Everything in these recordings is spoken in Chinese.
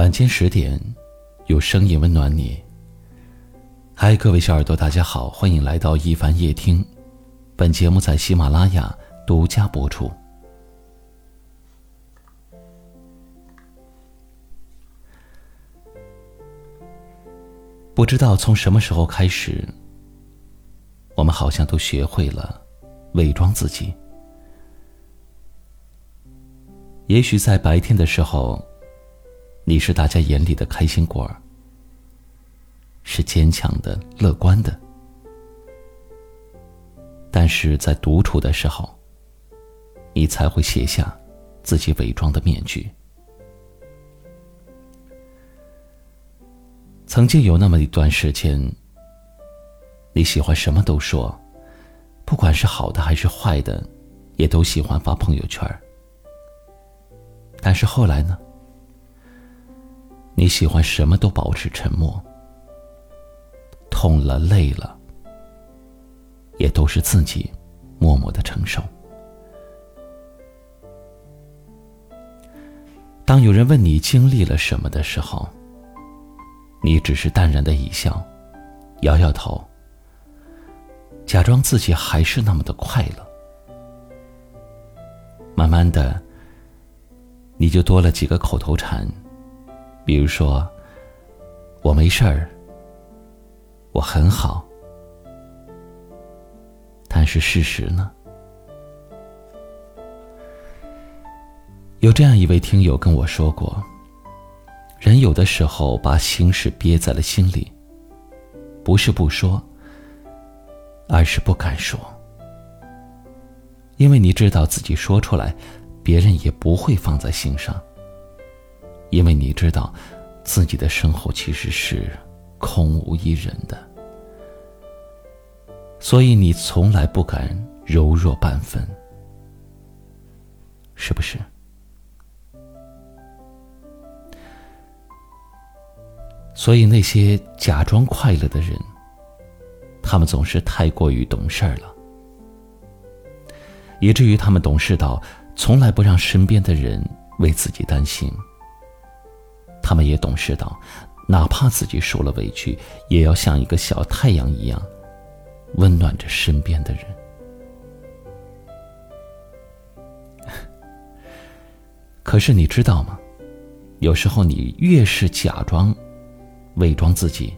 晚间十点，有声音温暖你。嗨，各位小耳朵，大家好，欢迎来到一凡夜听。本节目在喜马拉雅独家播出。不知道从什么时候开始，我们好像都学会了伪装自己。也许在白天的时候，你是大家眼里的开心果儿，是坚强的、乐观的；但是在独处的时候，你才会卸下自己伪装的面具。曾经有那么一段时间，你喜欢什么都说，不管是好的还是坏的，也都喜欢发朋友圈。但是后来呢？你喜欢什么都保持沉默，痛了累了，也都是自己默默的承受。当有人问你经历了什么的时候，你只是淡然的一笑，摇摇头，假装自己还是那么的快乐。慢慢的。你就多了几个口头禅，比如说“我没事儿”，“我很好”，但是事实呢？有这样一位听友跟我说过：“人有的时候把心事憋在了心里，不是不说，而是不敢说，因为你知道自己说出来。”别人也不会放在心上，因为你知道，自己的身后其实是空无一人的，所以你从来不敢柔弱半分，是不是？所以那些假装快乐的人，他们总是太过于懂事了，以至于他们懂事到。从来不让身边的人为自己担心。他们也懂事到，哪怕自己受了委屈，也要像一个小太阳一样，温暖着身边的人。可是你知道吗？有时候你越是假装、伪装自己，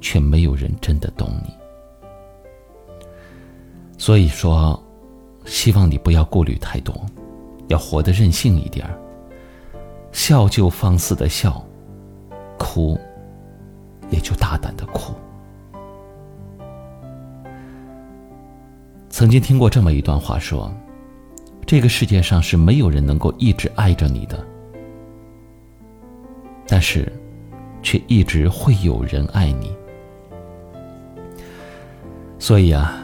却没有人真的懂你。所以说，希望你不要顾虑太多，要活得任性一点。笑就放肆的笑，哭也就大胆的哭。曾经听过这么一段话，说：这个世界上是没有人能够一直爱着你的，但是，却一直会有人爱你。所以啊。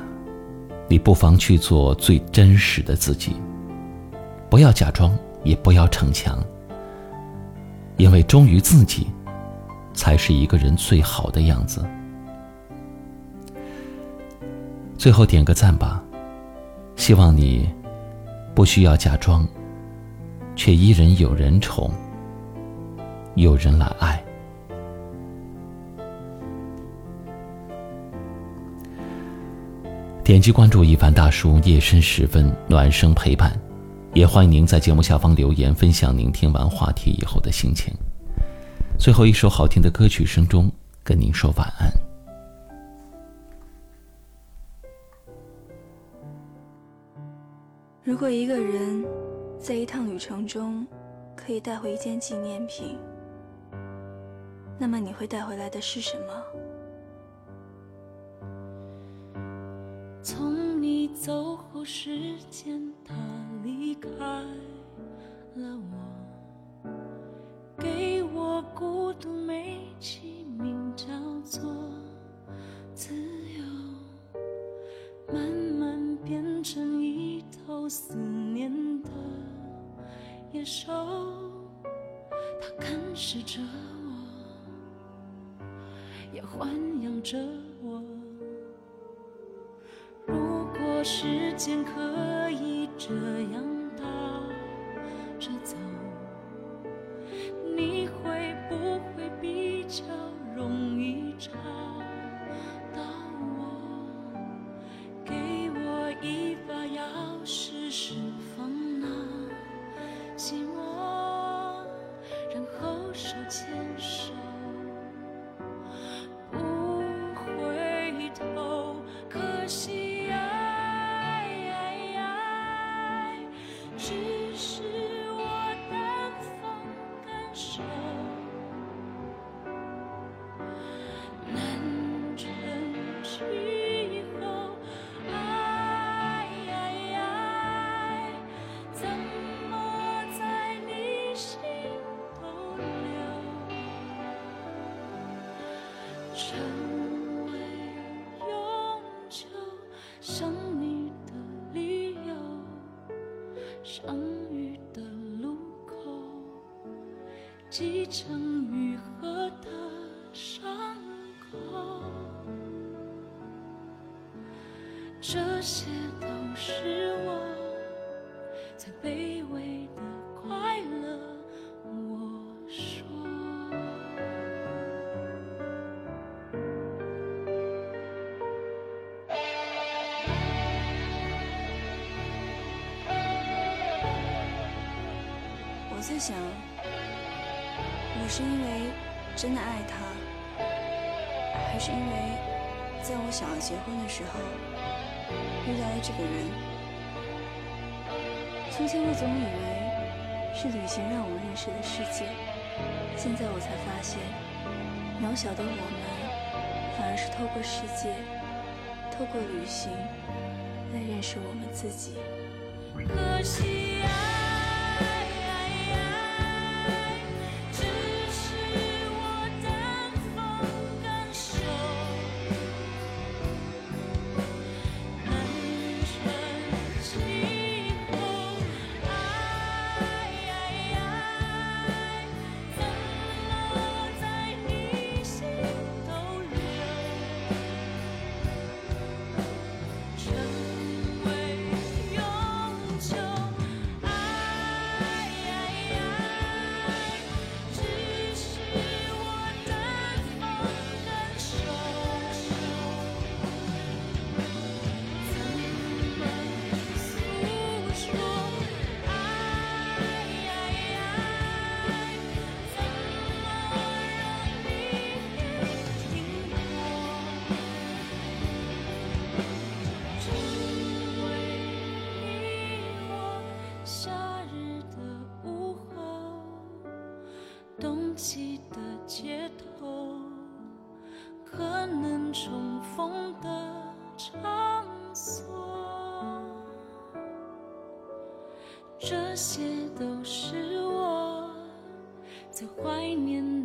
你不妨去做最真实的自己，不要假装，也不要逞强，因为忠于自己，才是一个人最好的样子。最后点个赞吧，希望你不需要假装，却依然有人宠，有人来爱。点击关注一凡大叔，夜深时分暖声陪伴，也欢迎您在节目下方留言分享您听完话题以后的心情。最后一首好听的歌曲声中，跟您说晚安。如果一个人在一趟旅程中可以带回一件纪念品，那么你会带回来的是什么？从你走后，时间它离开了我，给我孤独美其名叫做自由，慢慢变成一头思念的野兽，它啃食着我，也豢养着我。如果时间可以这样 time. 几场愈合的伤口，这些都是我最卑微的快乐。我说。我在想，我是因为真的爱他，还是因为在我想要结婚的时候遇到了这个人？从前我总以为是旅行让我认识了世界，现在我才发现，渺小的我们反而是透过世界，透过旅行来认识我们自己。可惜爱街头，可能重逢的场所，这些都是我最怀念的。